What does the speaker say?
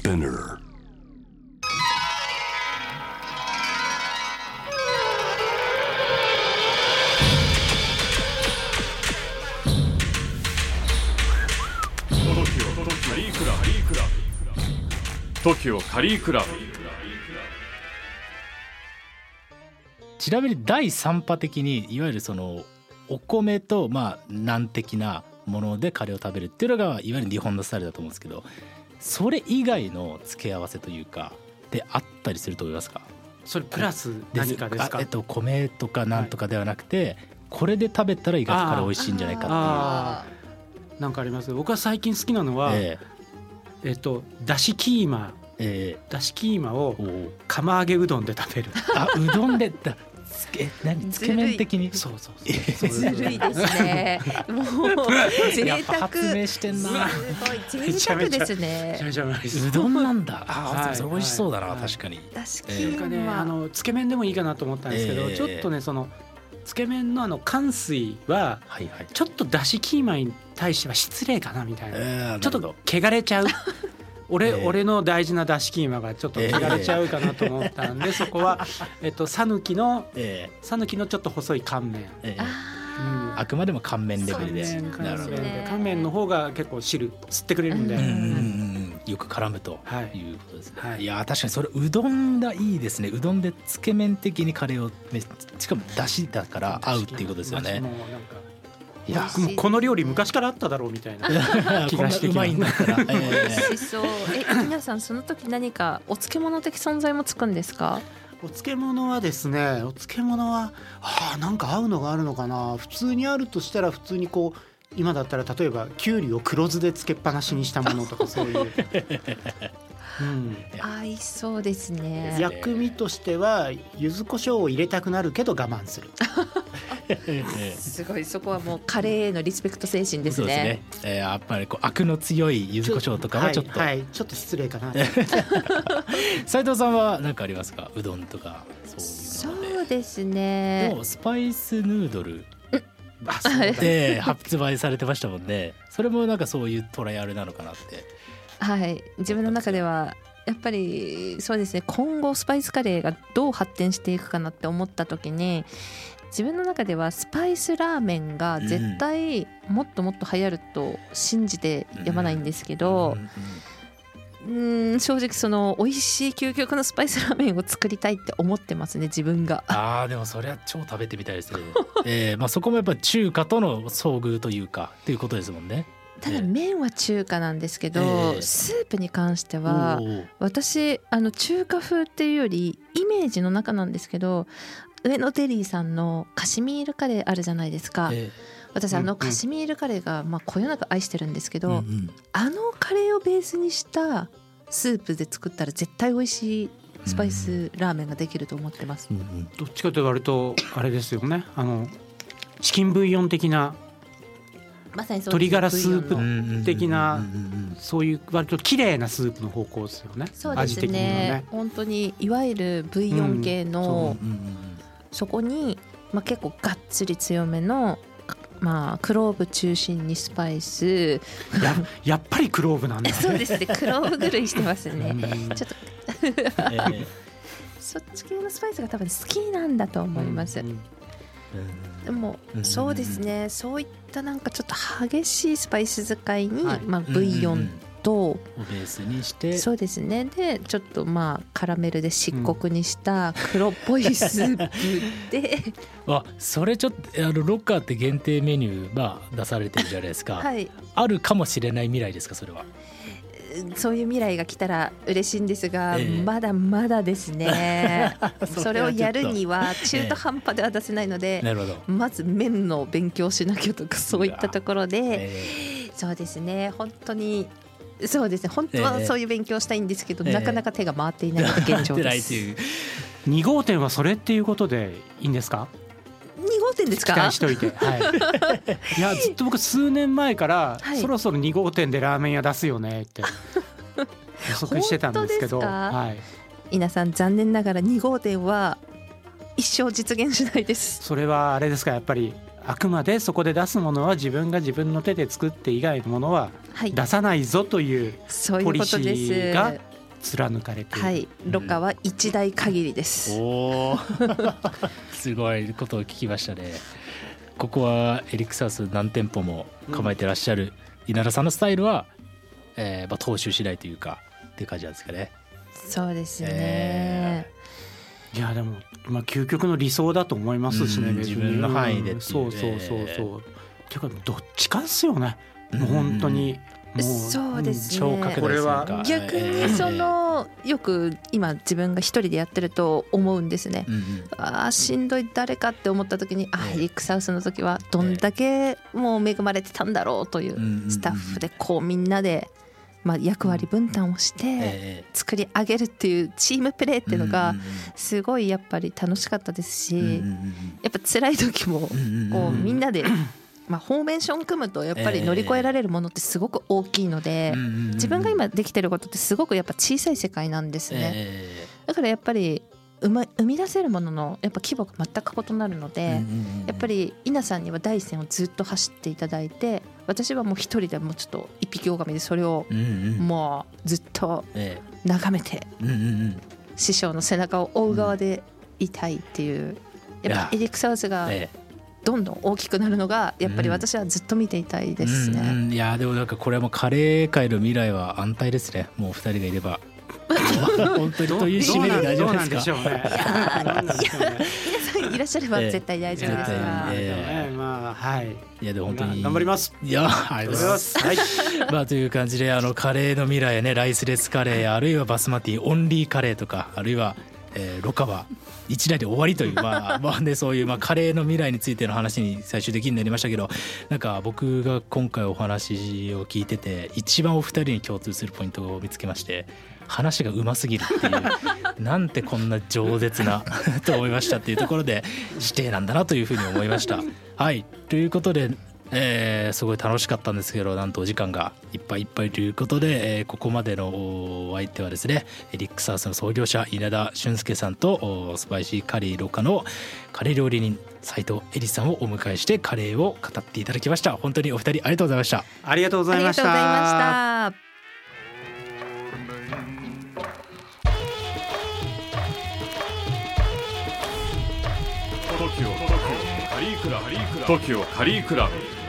Spinner. カリークラブ TOKIO カリークラブちなみに第3波的にいわゆるそのお米とまあ難的なものでカレーを食べるっていうのがいわゆる日本のスタイルだと思うんですけどそれ以外の付け合わせというかであったりすると思いますか？それプラス何かですか？あえっと米とかなんとかではなくて、これで食べたら意外とカレー美味しいんじゃないかあーなんかあります。僕は最近好きなのは、っていう。え。えっとだしキーマ。ええ。だしキーマを釜揚げうどんで食べる。あうどんでだつけ何つけ麺的に？そうそうえそうずるいですね。もう贅やっぱ沢。発明してんな。すごい贅沢ですめねちゃ。めちゃうまいですうどんなんだ。あはい。美味しそうだな、はい確かに。だしキええなんかねーマあのつけ麺でもいいかなと思ったんですけど、ええちょっとねそのつけ麺のあの乾水ははいはい。ちょっとだしキーマに対しては失礼かなみたいな、えーちょっと汚れちゃう俺、ええ。俺の大事なだしキーマがちょっと汚れちゃうかなと思ったんで、そこはえっと讃岐え讃岐のちょっと細い乾麺。ええ。えああくまでも乾麺レベルで。乾麺乾なるほど。麺ねで乾麺の方が結構汁吸ってくれるんで、うんうんうんうん。よく絡むとはいいうことですね、はい。い、やー確かにそれうどんがいいですね。うどんでつけ麺的にカレーをめしかもだしだから合うっていうことですよね。もうなんかいやもうこの料理昔からあっただろうみたいな気がしてきまんだそう。え皆さんその時何かお漬物的存在もつくんですか？お漬物はですねお漬物はあーなんか合うのがあるのかな。普通にあるとしたら普通にこう今だったら例えばきゅうりを黒酢でつけっぱなしにしたものとかそういう、うん、合いそうですね。薬味としては柚子胡椒を入れたくなるけど我慢する。え えすごいそこはもうカレーへのリスペクト精神ですそうですね。ね。えーやっぱりこうアクの強い柚子胡椒とかはちょっと、はいはいちょっと失礼かな。斉藤さんは何かありますか？うどんとかそうそいうのでうですでねも。スパイスヌードル。で発売されてましたもんね。それもなんかそういうトライアルなのかなって。はい。自分の中ではやっぱりそうですね。今後スパイスカレーがどう発展していくかなって思った時に自分の中ではスパイスラーメンが絶対もっともっと流行ると信じてやまないんですけどうん正直その美味しい究極のスパイスラーメンを作りたいって思ってますね自分が。あーでもそれは超食べてみたいですね、えーまあ、そこもやっぱ中華との遭遇というかっていうことですもんね。ただ麺は中華なんですけど、ええスープに関しては私あの中華風っていうよりイメージの中なんですけど上野デリーさんのカシミールカレーあるじゃないですか、え私あのカシミールカレーがまあこよなく愛してるんですけーど、うんうん。あのカレーをベースにしたスープで作ったら絶対美味しいスパイスラーメンができると思ってます、うんうん。どっちかというと割とあれですよね。あのチキンブイヨン的なまさにそうです鶏ガラスープ的なそういう割と綺麗なスープの方向ですよね。そうです味的にはね。ね本当にいわゆるブイヨン系の、うんうんうんそこに、まあ、結構がっつり強めの、まあ、クローブ中心にスパイス。ややっぱりクローブなんだね。そうですね。クローブ狂いしてますね。うん。ちょっとえー そっち系のスパイスが多分好きなんだと思います、うんでもうん。そうですね。そういったなんかちょっと激しいスパイス使いに、はい。まあ、ブイヨンと、をベースにして。そうですね。でちょっとまあカラメルで漆黒にした黒っぽいスープで、あそれちょっとあのロッカーって限定メニューまあ出されてるじゃないですか、はい、あるかもしれない未来ですかそれは？そういう未来が来たら嬉しいんですが、ええ。まだまだですね。それをやるにはは中途半端では出せないので、なるほど、まず麺の勉強しなきゃとかそういったところで、え。そうですね。本当にそうですね。本当はええ。そういう勉強したいんですけど、ええ。なかなか手が回っていないのがー、現状です。いという2号店はそれっていうことでいいんですか？2号店です期か待しといて、はい、いやずっと僕数年前から、はい。そろそろ2号店でラーメン屋出すよねって予測してたんですけど はい、皆さん残念ながら2号店は一生実現しないです。それはあれですか？やっぱりあくまでそこで出すものは自分が自分の手で作って以外のものははい。出さないぞというそういうポリシーが貫かれている。はい。ロカは一代限りです、おおすごいことを聞きましたね。ここはエリックサウス何店舗も構えてらっしゃる稲田さんのスタイルは、えーまあ、踏襲次第というかっていう感じなんですかね。そうですね、えいやでもまあ究極の理想だと思いますしね、自分の範囲でっていううんそうそうそうそう、ていうかどっちかっすよね。もう本当に。もうそうですね。これは逆にそ、のよく今自分が一人でやってると思うんですね。えーうんうん。あーしんどい誰かって思った時にあええエリックサウスの時はどんだけもう恵まれてたんだろうというスタッフでこうみんなでまあ役割分担をしてえ作り上げるっていうチームプレーっていうのがすごいやっぱり楽しかったですしやっぱ辛い時もこうみんなでまあフォーメーション組むとやっぱり乗り越えられるものってすごく大きいので自分が今できてることってすごくやっぱ小さい世界なんですね。え。だからやっぱり生ま生み出せるもののやっぱ規模が全く異なるのーで、やっぱり稲さんには第一線をずっと走っていただいて私はもう一人でもうちょっと一匹狼でそれをもうずっとえ眺めて師匠の背中を追う側でいたいっていう、やっぱエリック・サウスがえどんどん大きくなるのがやっぱり私はずっと見ていたいですね。うんうん。いやでもなんかこれはもうカレー界の未来は安泰ですね。もう二人がいれば本当にという締めで大丈夫ですか？皆さんいらっしゃれば絶対大丈夫ですはい。いやでも本当に頑張ります。いやありがとうございますはい。まあという感じであのカレーの未来やねライスレスカレーやあるいはバスマティオンリーカレーとかあるいは、えーロカは一台で終わりというまあまあねそういうまあカレーの未来についての話に最終的になりましたけどなんか僕が今回お話を聞いてて一番お二人に共通するポイントを見つけまして話がうますぎるっていうなんてこんな饒舌な と思いましたっていうところで指定なんだなというふうに思いました。はいということでえーすごい楽しかったんですけどなんとお時間がいっぱいいっぱいということで、えーここまでのお相手はですねエリックサウスの創業者稲田俊介さんとスパイシーカリーロカのカレー料理人斉藤恵里さんをお迎えしてカレーを語っていただきました本当にお二人ありがとうございました。ありがとうございました。TOKIO カリークラブ TOKIO カリークラブ